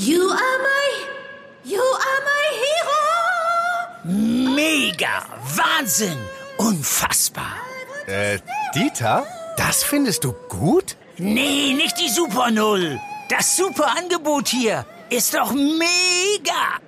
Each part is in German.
You are my, you are my hero. Mega, Wahnsinn, unfassbar. Äh, Dieter, das findest du gut? Nee, nicht die Super Null. Das super Angebot hier ist doch mega.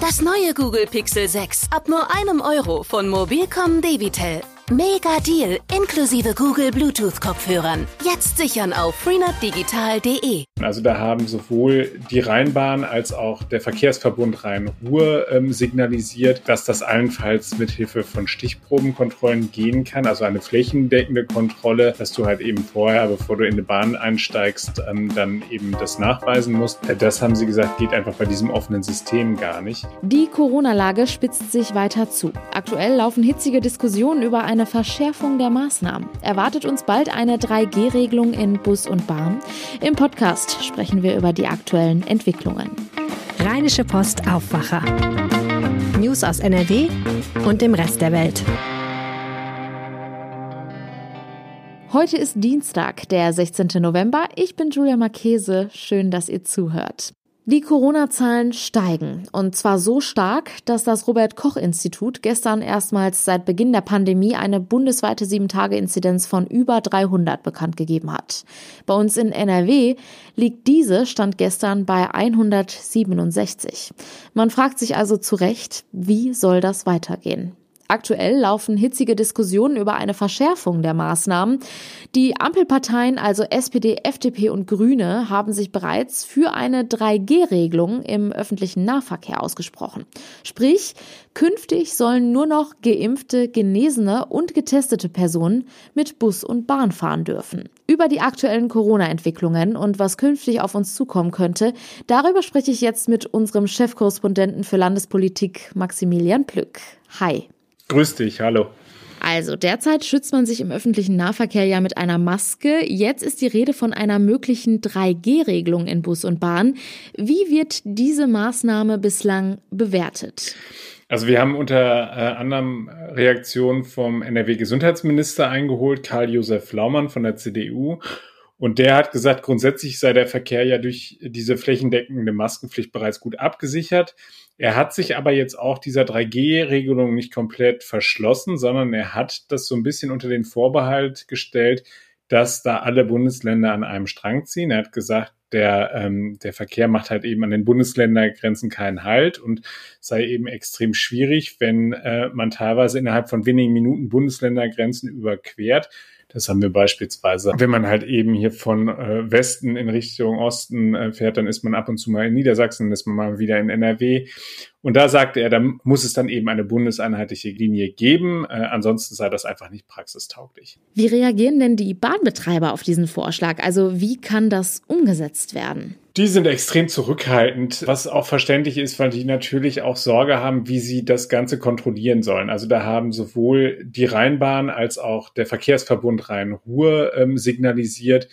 Das neue Google Pixel 6 ab nur einem Euro von Mobilcom Debitel. Mega Deal inklusive Google Bluetooth Kopfhörern. Jetzt sichern auf freenetdigital.de. Also da haben sowohl die Rheinbahn als auch der Verkehrsverbund Rhein-Ruhr ähm, signalisiert, dass das allenfalls mit Hilfe von Stichprobenkontrollen gehen kann, also eine flächendeckende Kontrolle, dass du halt eben vorher, bevor du in die Bahn einsteigst, ähm, dann eben das nachweisen musst. Äh, das haben sie gesagt, geht einfach bei diesem offenen System gar nicht. Die Corona-Lage spitzt sich weiter zu. Aktuell laufen hitzige Diskussionen über eine Verschärfung der Maßnahmen. Erwartet uns bald eine 3G-Regelung in Bus und Bahn. Im Podcast sprechen wir über die aktuellen Entwicklungen. Rheinische Post Aufwacher. News aus NRW und dem Rest der Welt. Heute ist Dienstag, der 16. November. Ich bin Julia Marchese. Schön, dass ihr zuhört. Die Corona-Zahlen steigen. Und zwar so stark, dass das Robert-Koch-Institut gestern erstmals seit Beginn der Pandemie eine bundesweite 7-Tage-Inzidenz von über 300 bekannt gegeben hat. Bei uns in NRW liegt diese, stand gestern bei 167. Man fragt sich also zu Recht, wie soll das weitergehen? Aktuell laufen hitzige Diskussionen über eine Verschärfung der Maßnahmen. Die Ampelparteien, also SPD, FDP und Grüne, haben sich bereits für eine 3G-Regelung im öffentlichen Nahverkehr ausgesprochen. Sprich, künftig sollen nur noch geimpfte, genesene und getestete Personen mit Bus und Bahn fahren dürfen. Über die aktuellen Corona-Entwicklungen und was künftig auf uns zukommen könnte, darüber spreche ich jetzt mit unserem Chefkorrespondenten für Landespolitik Maximilian Plück. Hi. Grüß dich, hallo. Also derzeit schützt man sich im öffentlichen Nahverkehr ja mit einer Maske. Jetzt ist die Rede von einer möglichen 3G-Regelung in Bus und Bahn. Wie wird diese Maßnahme bislang bewertet? Also wir haben unter äh, anderem Reaktionen vom NRW-Gesundheitsminister eingeholt, Karl-Josef Laumann von der CDU. Und der hat gesagt, grundsätzlich sei der Verkehr ja durch diese flächendeckende Maskenpflicht bereits gut abgesichert. Er hat sich aber jetzt auch dieser 3G-Regelung nicht komplett verschlossen, sondern er hat das so ein bisschen unter den Vorbehalt gestellt, dass da alle Bundesländer an einem Strang ziehen. Er hat gesagt, der, ähm, der Verkehr macht halt eben an den Bundesländergrenzen keinen Halt und sei eben extrem schwierig, wenn äh, man teilweise innerhalb von wenigen Minuten Bundesländergrenzen überquert. Das haben wir beispielsweise, wenn man halt eben hier von äh, Westen in Richtung Osten äh, fährt, dann ist man ab und zu mal in Niedersachsen, dann ist man mal wieder in NRW. Und da sagte er, da muss es dann eben eine bundeseinheitliche Linie geben. Äh, ansonsten sei das einfach nicht praxistauglich. Wie reagieren denn die Bahnbetreiber auf diesen Vorschlag? Also wie kann das umgesetzt werden? Die sind extrem zurückhaltend, was auch verständlich ist, weil die natürlich auch Sorge haben, wie sie das Ganze kontrollieren sollen. Also da haben sowohl die Rheinbahn als auch der Verkehrsverbund Rhein-Ruhr ähm, signalisiert,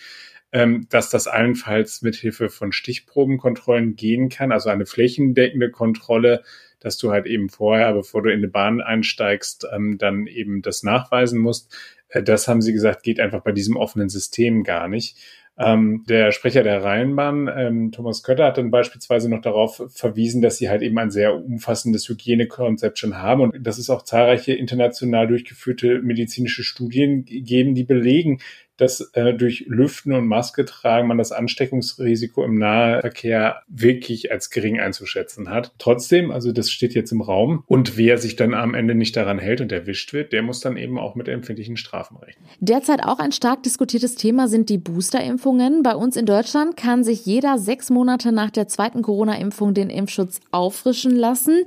ähm, dass das allenfalls mit Hilfe von Stichprobenkontrollen gehen kann, also eine flächendeckende Kontrolle, dass du halt eben vorher, bevor du in die Bahn einsteigst, ähm, dann eben das nachweisen musst. Äh, das haben sie gesagt, geht einfach bei diesem offenen System gar nicht. Ähm, der Sprecher der Rheinbahn, ähm, Thomas Kötter, hat dann beispielsweise noch darauf verwiesen, dass sie halt eben ein sehr umfassendes Hygienekonzept schon haben. Und dass es auch zahlreiche international durchgeführte medizinische Studien geben, die belegen, dass äh, durch Lüften und Maske tragen man das Ansteckungsrisiko im Nahverkehr wirklich als gering einzuschätzen hat. Trotzdem, also das steht jetzt im Raum und wer sich dann am Ende nicht daran hält und erwischt wird, der muss dann eben auch mit empfindlichen Strafen rechnen. Derzeit auch ein stark diskutiertes Thema sind die Boosterimpfungen. Bei uns in Deutschland kann sich jeder sechs Monate nach der zweiten Corona-Impfung den Impfschutz auffrischen lassen.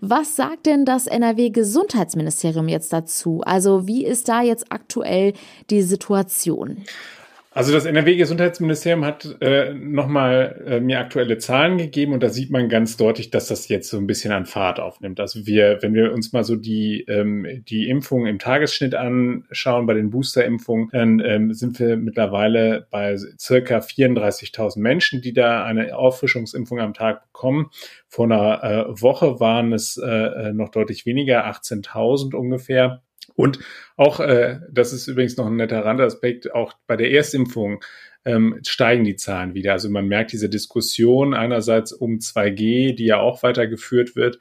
Was sagt denn das NRW-Gesundheitsministerium jetzt dazu? Also wie ist da jetzt aktuell die Situation? Situation? Also das NRW-Gesundheitsministerium hat äh, nochmal äh, mir aktuelle Zahlen gegeben und da sieht man ganz deutlich, dass das jetzt so ein bisschen an Fahrt aufnimmt. Also wir, wenn wir uns mal so die, ähm, die Impfungen im Tagesschnitt anschauen, bei den Boosterimpfungen, dann ähm, sind wir mittlerweile bei circa 34.000 Menschen, die da eine Auffrischungsimpfung am Tag bekommen. Vor einer äh, Woche waren es äh, noch deutlich weniger, 18.000 ungefähr. Und auch, äh, das ist übrigens noch ein netter Randaspekt, auch bei der Erstimpfung ähm, steigen die Zahlen wieder. Also man merkt diese Diskussion einerseits um 2G, die ja auch weitergeführt wird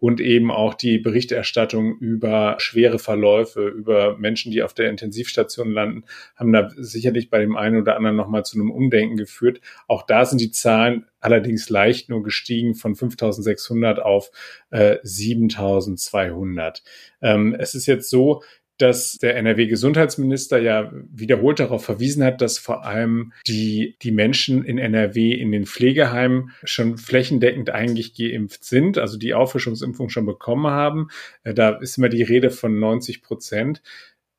und eben auch die Berichterstattung über schwere Verläufe, über Menschen, die auf der Intensivstation landen, haben da sicherlich bei dem einen oder anderen nochmal zu einem Umdenken geführt. Auch da sind die Zahlen allerdings leicht nur gestiegen von 5600 auf äh, 7200. Ähm, es ist jetzt so, dass der NRW-Gesundheitsminister ja wiederholt darauf verwiesen hat, dass vor allem die, die Menschen in NRW in den Pflegeheimen schon flächendeckend eigentlich geimpft sind, also die Auffrischungsimpfung schon bekommen haben. Äh, da ist immer die Rede von 90 Prozent.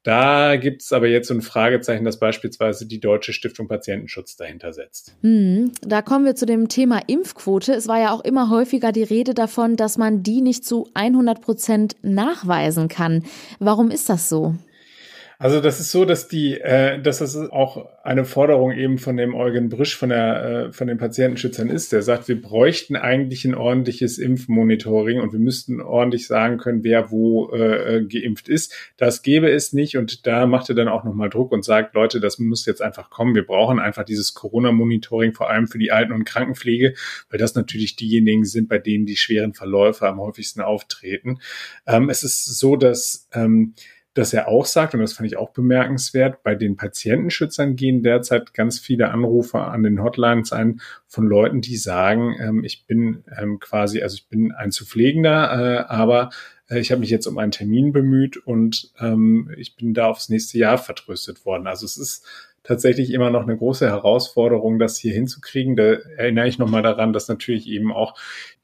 Da gibt es aber jetzt so ein Fragezeichen, dass beispielsweise die Deutsche Stiftung Patientenschutz dahinter setzt. Hm, da kommen wir zu dem Thema Impfquote. Es war ja auch immer häufiger die Rede davon, dass man die nicht zu 100 Prozent nachweisen kann. Warum ist das so? Also das ist so, dass die, äh, dass das auch eine Forderung eben von dem Eugen Brisch von der äh, von den Patientenschützern ist. Der sagt, wir bräuchten eigentlich ein ordentliches Impfmonitoring und wir müssten ordentlich sagen können, wer wo äh, geimpft ist. Das gäbe es nicht und da macht er dann auch nochmal Druck und sagt, Leute, das muss jetzt einfach kommen. Wir brauchen einfach dieses Corona-Monitoring vor allem für die Alten- und Krankenpflege, weil das natürlich diejenigen sind, bei denen die schweren Verläufe am häufigsten auftreten. Ähm, es ist so, dass ähm, dass er auch sagt, und das fand ich auch bemerkenswert, bei den Patientenschützern gehen derzeit ganz viele Anrufe an den Hotlines ein von Leuten, die sagen, ähm, ich bin ähm, quasi, also ich bin ein zu pflegender, äh, aber äh, ich habe mich jetzt um einen Termin bemüht und ähm, ich bin da aufs nächste Jahr vertröstet worden. Also es ist tatsächlich immer noch eine große Herausforderung, das hier hinzukriegen. Da erinnere ich nochmal daran, dass natürlich eben auch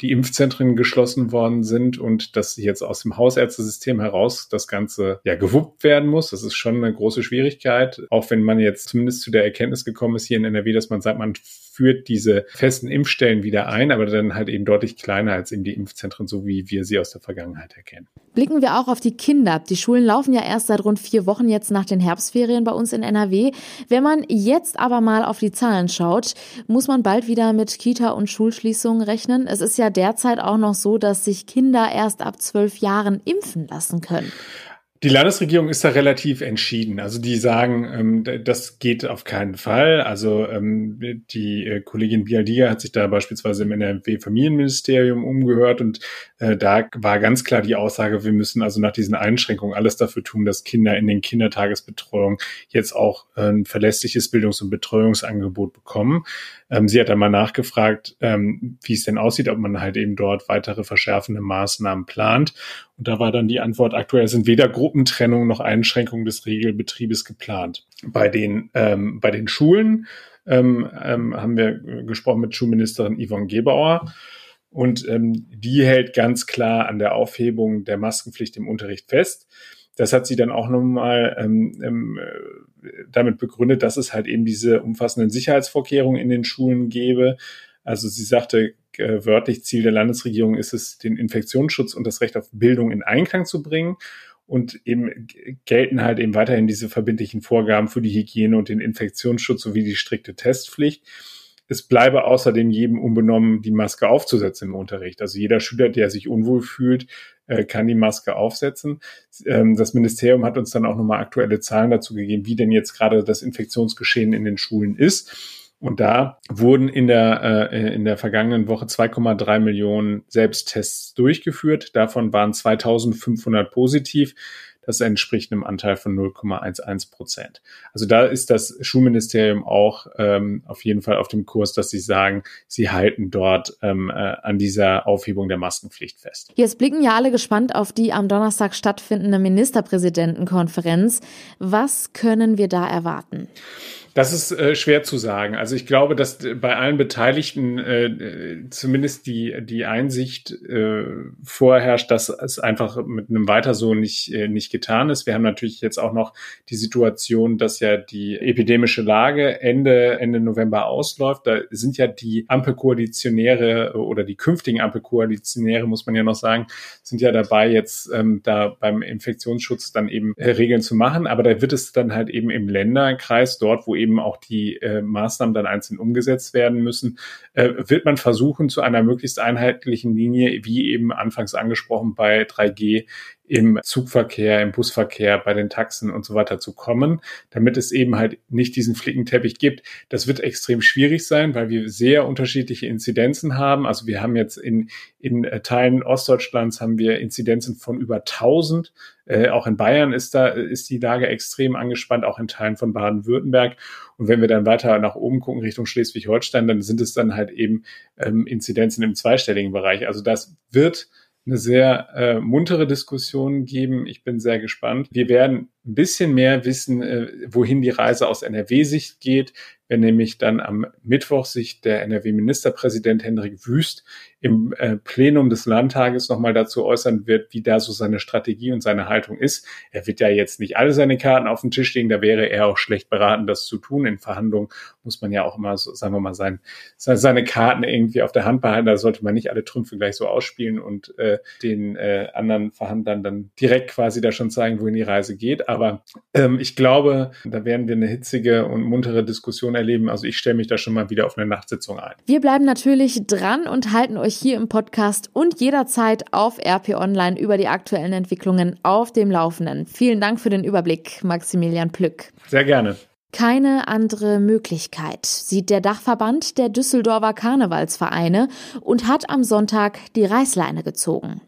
die Impfzentren geschlossen worden sind und dass jetzt aus dem Hausärztesystem heraus das Ganze ja gewuppt werden muss. Das ist schon eine große Schwierigkeit, auch wenn man jetzt zumindest zu der Erkenntnis gekommen ist hier in NRW, dass man sagt, man führt diese festen Impfstellen wieder ein, aber dann halt eben deutlich kleiner als eben die Impfzentren, so wie wir sie aus der Vergangenheit erkennen. Blicken wir auch auf die Kinder. Die Schulen laufen ja erst seit rund vier Wochen jetzt nach den Herbstferien bei uns in NRW. Wenn man jetzt aber mal auf die Zahlen schaut, muss man bald wieder mit Kita- und Schulschließungen rechnen. Es ist ja derzeit auch noch so, dass sich Kinder erst ab zwölf Jahren impfen lassen können. Die Landesregierung ist da relativ entschieden. Also die sagen, ähm, das geht auf keinen Fall. Also ähm, die äh, Kollegin Bialdiga hat sich da beispielsweise im NRW-Familienministerium umgehört und äh, da war ganz klar die Aussage, wir müssen also nach diesen Einschränkungen alles dafür tun, dass Kinder in den Kindertagesbetreuungen jetzt auch äh, ein verlässliches Bildungs- und Betreuungsangebot bekommen. Ähm, sie hat dann mal nachgefragt, ähm, wie es denn aussieht, ob man halt eben dort weitere verschärfende Maßnahmen plant. Und da war dann die Antwort, aktuell sind weder Gruppentrennung noch Einschränkungen des Regelbetriebes geplant. Bei den, ähm, bei den Schulen ähm, ähm, haben wir gesprochen mit Schulministerin Yvonne Gebauer. Und ähm, die hält ganz klar an der Aufhebung der Maskenpflicht im Unterricht fest. Das hat sie dann auch nochmal ähm, ähm, damit begründet, dass es halt eben diese umfassenden Sicherheitsvorkehrungen in den Schulen gäbe. Also sie sagte äh, wörtlich, Ziel der Landesregierung ist es, den Infektionsschutz und das Recht auf Bildung in Einklang zu bringen. Und eben gelten halt eben weiterhin diese verbindlichen Vorgaben für die Hygiene und den Infektionsschutz sowie die strikte Testpflicht. Es bleibe außerdem jedem unbenommen, die Maske aufzusetzen im Unterricht. Also jeder Schüler, der sich unwohl fühlt, äh, kann die Maske aufsetzen. Ähm, das Ministerium hat uns dann auch nochmal aktuelle Zahlen dazu gegeben, wie denn jetzt gerade das Infektionsgeschehen in den Schulen ist. Und da wurden in der, äh, in der vergangenen Woche 2,3 Millionen Selbsttests durchgeführt. Davon waren 2500 positiv. Das entspricht einem Anteil von 0,11 Prozent. Also da ist das Schulministerium auch ähm, auf jeden Fall auf dem Kurs, dass sie sagen, sie halten dort ähm, äh, an dieser Aufhebung der Maskenpflicht fest. Jetzt blicken ja alle gespannt auf die am Donnerstag stattfindende Ministerpräsidentenkonferenz. Was können wir da erwarten? Das ist äh, schwer zu sagen. Also ich glaube, dass bei allen Beteiligten äh, zumindest die, die Einsicht äh, vorherrscht, dass es einfach mit einem Weiter so nicht, äh, nicht getan ist. Wir haben natürlich jetzt auch noch die Situation, dass ja die epidemische Lage Ende, Ende November ausläuft. Da sind ja die Ampelkoalitionäre oder die künftigen Ampelkoalitionäre, muss man ja noch sagen, sind ja dabei, jetzt ähm, da beim Infektionsschutz dann eben äh, Regeln zu machen. Aber da wird es dann halt eben im Länderkreis, dort, wo eben eben auch die äh, Maßnahmen dann einzeln umgesetzt werden müssen, äh, wird man versuchen, zu einer möglichst einheitlichen Linie, wie eben anfangs angesprochen bei 3G, im Zugverkehr, im Busverkehr, bei den Taxen und so weiter zu kommen, damit es eben halt nicht diesen Flickenteppich gibt. Das wird extrem schwierig sein, weil wir sehr unterschiedliche Inzidenzen haben. Also wir haben jetzt in, in äh, Teilen Ostdeutschlands haben wir Inzidenzen von über 1000. Äh, auch in Bayern ist da, ist die Lage extrem angespannt, auch in Teilen von Baden-Württemberg. Und wenn wir dann weiter nach oben gucken Richtung Schleswig-Holstein, dann sind es dann halt eben ähm, Inzidenzen im zweistelligen Bereich. Also das wird eine sehr äh, muntere Diskussion geben. Ich bin sehr gespannt. Wir werden ein bisschen mehr wissen, äh, wohin die Reise aus NRW-Sicht geht wenn nämlich dann am Mittwoch sich der NRW-Ministerpräsident Hendrik Wüst im äh, Plenum des Landtages nochmal dazu äußern wird, wie da so seine Strategie und seine Haltung ist. Er wird ja jetzt nicht alle seine Karten auf den Tisch legen, da wäre er auch schlecht beraten, das zu tun. In Verhandlungen muss man ja auch immer, so, sagen wir mal, sein, seine Karten irgendwie auf der Hand behalten. Da sollte man nicht alle Trümpfe gleich so ausspielen und äh, den äh, anderen Verhandlern dann direkt quasi da schon zeigen, wohin die Reise geht. Aber ähm, ich glaube, da werden wir eine hitzige und muntere Diskussion erleben. Also ich stelle mich da schon mal wieder auf eine Nachtsitzung ein. Wir bleiben natürlich dran und halten euch hier im Podcast und jederzeit auf RP Online über die aktuellen Entwicklungen auf dem Laufenden. Vielen Dank für den Überblick, Maximilian Plück. Sehr gerne. Keine andere Möglichkeit sieht der Dachverband der Düsseldorfer Karnevalsvereine und hat am Sonntag die Reißleine gezogen.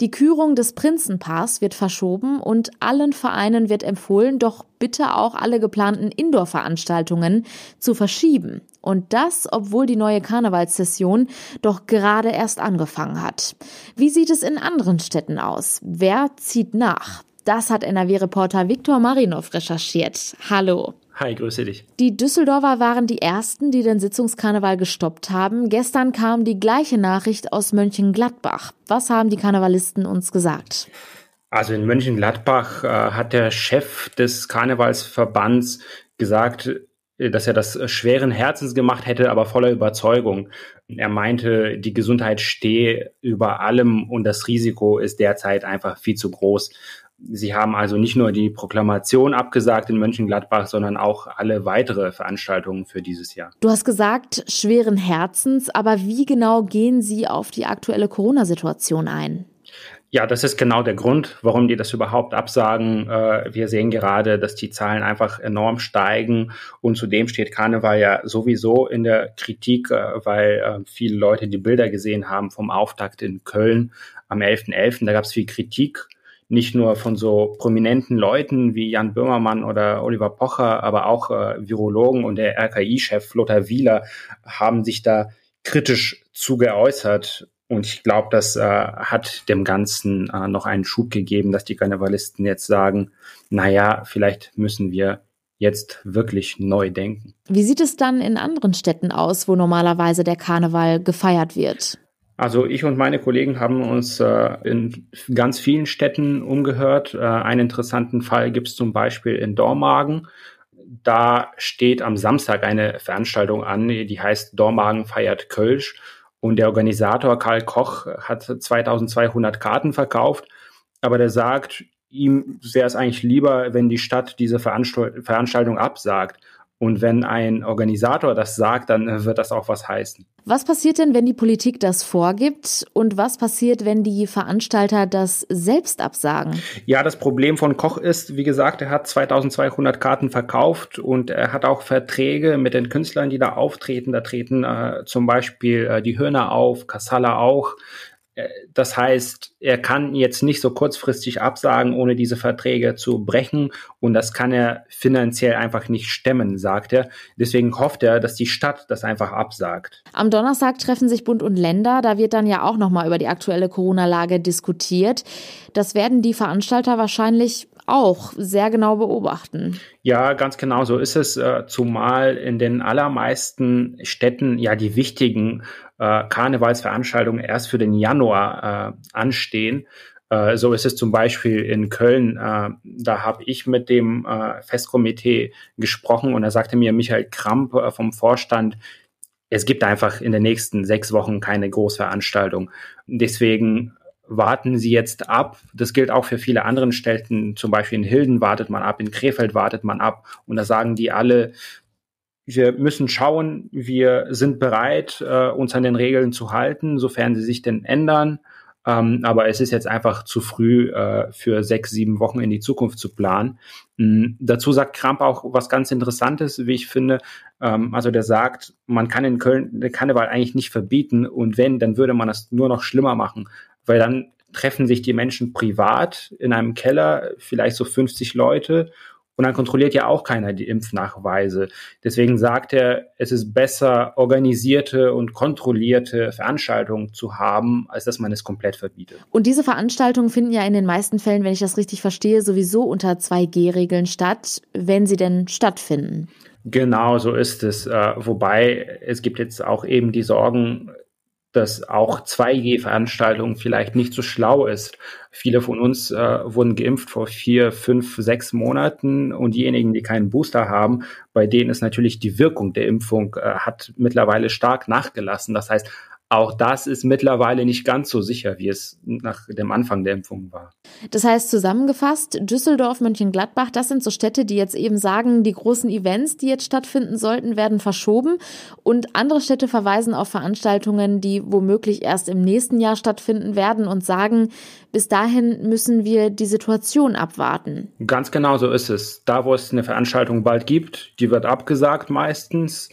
Die Kürung des Prinzenpaars wird verschoben und allen Vereinen wird empfohlen, doch bitte auch alle geplanten Indoor-Veranstaltungen zu verschieben. Und das, obwohl die neue Karnevalssession doch gerade erst angefangen hat. Wie sieht es in anderen Städten aus? Wer zieht nach? Das hat NRW-Reporter Viktor Marinov recherchiert. Hallo. Hi, grüße dich. Die Düsseldorfer waren die ersten, die den Sitzungskarneval gestoppt haben. Gestern kam die gleiche Nachricht aus Mönchengladbach. Was haben die Karnevalisten uns gesagt? Also in Mönchengladbach äh, hat der Chef des Karnevalsverbands gesagt, äh, dass er das schweren Herzens gemacht hätte, aber voller Überzeugung. Er meinte, die Gesundheit stehe über allem und das Risiko ist derzeit einfach viel zu groß. Sie haben also nicht nur die Proklamation abgesagt in Mönchengladbach, sondern auch alle weitere Veranstaltungen für dieses Jahr. Du hast gesagt, schweren Herzens, aber wie genau gehen Sie auf die aktuelle Corona-Situation ein? Ja, das ist genau der Grund, warum die das überhaupt absagen. Äh, wir sehen gerade, dass die Zahlen einfach enorm steigen und zudem steht Karneval ja sowieso in der Kritik, äh, weil äh, viele Leute die Bilder gesehen haben vom Auftakt in Köln am 11.11. .11. Da gab es viel Kritik nicht nur von so prominenten Leuten wie Jan Böhmermann oder Oliver Pocher, aber auch äh, Virologen und der RKI-Chef Lothar Wieler haben sich da kritisch zu geäußert. Und ich glaube, das äh, hat dem Ganzen äh, noch einen Schub gegeben, dass die Karnevalisten jetzt sagen, naja, vielleicht müssen wir jetzt wirklich neu denken. Wie sieht es dann in anderen Städten aus, wo normalerweise der Karneval gefeiert wird? Also ich und meine Kollegen haben uns äh, in ganz vielen Städten umgehört. Äh, einen interessanten Fall gibt es zum Beispiel in Dormagen. Da steht am Samstag eine Veranstaltung an, die heißt Dormagen feiert Kölsch. Und der Organisator Karl Koch hat 2200 Karten verkauft. Aber der sagt, ihm wäre es eigentlich lieber, wenn die Stadt diese Veranstaltung absagt. Und wenn ein Organisator das sagt, dann wird das auch was heißen. Was passiert denn, wenn die Politik das vorgibt? Und was passiert, wenn die Veranstalter das selbst absagen? Ja, das Problem von Koch ist, wie gesagt, er hat 2200 Karten verkauft und er hat auch Verträge mit den Künstlern, die da auftreten. Da treten äh, zum Beispiel äh, die Hörner auf, Kassala auch. Das heißt, er kann jetzt nicht so kurzfristig absagen, ohne diese Verträge zu brechen. Und das kann er finanziell einfach nicht stemmen, sagt er. Deswegen hofft er, dass die Stadt das einfach absagt. Am Donnerstag treffen sich Bund und Länder. Da wird dann ja auch nochmal über die aktuelle Corona-Lage diskutiert. Das werden die Veranstalter wahrscheinlich auch sehr genau beobachten. Ja, ganz genau so ist es, äh, zumal in den allermeisten Städten ja die wichtigen äh, Karnevalsveranstaltungen erst für den Januar äh, anstehen. So ist es zum Beispiel in Köln. Da habe ich mit dem Festkomitee gesprochen und da sagte mir Michael Kramp vom Vorstand, es gibt einfach in den nächsten sechs Wochen keine Großveranstaltung. Deswegen warten Sie jetzt ab. Das gilt auch für viele anderen Städten. Zum Beispiel in Hilden wartet man ab, in Krefeld wartet man ab. Und da sagen die alle, wir müssen schauen, wir sind bereit, äh, uns an den Regeln zu halten, sofern sie sich denn ändern. Ähm, aber es ist jetzt einfach zu früh äh, für sechs, sieben Wochen in die Zukunft zu planen. Mhm. Dazu sagt Kramp auch was ganz Interessantes, wie ich finde. Ähm, also der sagt, man kann in Köln den Karneval eigentlich nicht verbieten und wenn, dann würde man das nur noch schlimmer machen, weil dann treffen sich die Menschen privat in einem Keller, vielleicht so 50 Leute und dann kontrolliert ja auch keiner die Impfnachweise. Deswegen sagt er, es ist besser, organisierte und kontrollierte Veranstaltungen zu haben, als dass man es komplett verbietet. Und diese Veranstaltungen finden ja in den meisten Fällen, wenn ich das richtig verstehe, sowieso unter 2G-Regeln statt, wenn sie denn stattfinden. Genau, so ist es. Äh, wobei es gibt jetzt auch eben die Sorgen, dass auch 2G-Veranstaltungen vielleicht nicht so schlau ist. Viele von uns äh, wurden geimpft vor vier, fünf, sechs Monaten und diejenigen, die keinen Booster haben, bei denen ist natürlich die Wirkung der Impfung äh, hat mittlerweile stark nachgelassen. Das heißt, auch das ist mittlerweile nicht ganz so sicher, wie es nach dem Anfang der Impfung war. Das heißt zusammengefasst, Düsseldorf, Mönchengladbach, das sind so Städte, die jetzt eben sagen, die großen Events, die jetzt stattfinden sollten, werden verschoben. Und andere Städte verweisen auf Veranstaltungen, die womöglich erst im nächsten Jahr stattfinden werden und sagen, bis dahin müssen wir die Situation abwarten. Ganz genau so ist es. Da, wo es eine Veranstaltung bald gibt, die wird abgesagt meistens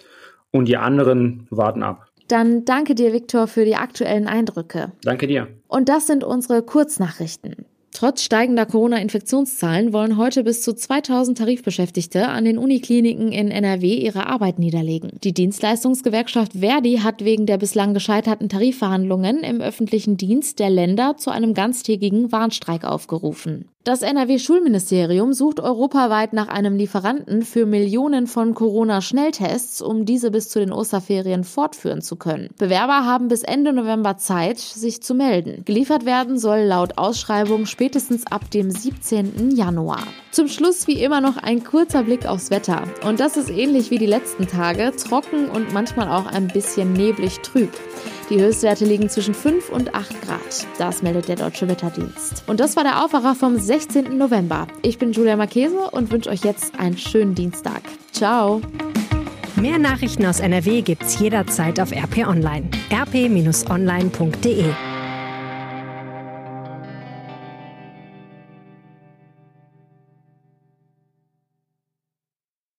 und die anderen warten ab. Dann danke dir, Viktor, für die aktuellen Eindrücke. Danke dir. Und das sind unsere Kurznachrichten. Trotz steigender Corona-Infektionszahlen wollen heute bis zu 2000 Tarifbeschäftigte an den Unikliniken in NRW ihre Arbeit niederlegen. Die Dienstleistungsgewerkschaft Verdi hat wegen der bislang gescheiterten Tarifverhandlungen im öffentlichen Dienst der Länder zu einem ganztägigen Warnstreik aufgerufen. Das NRW-Schulministerium sucht europaweit nach einem Lieferanten für Millionen von Corona-Schnelltests, um diese bis zu den Osterferien fortführen zu können. Bewerber haben bis Ende November Zeit, sich zu melden. Geliefert werden soll laut Ausschreibung spätestens ab dem 17. Januar. Zum Schluss wie immer noch ein kurzer Blick aufs Wetter. Und das ist ähnlich wie die letzten Tage, trocken und manchmal auch ein bisschen neblig trüb. Die Höchstwerte liegen zwischen 5 und 8 Grad. Das meldet der Deutsche Wetterdienst. Und das war der Aufwacher vom 16. November. Ich bin Julia Marchese und wünsche euch jetzt einen schönen Dienstag. Ciao. Mehr Nachrichten aus NRW gibt's jederzeit auf RP Online. rp-online.de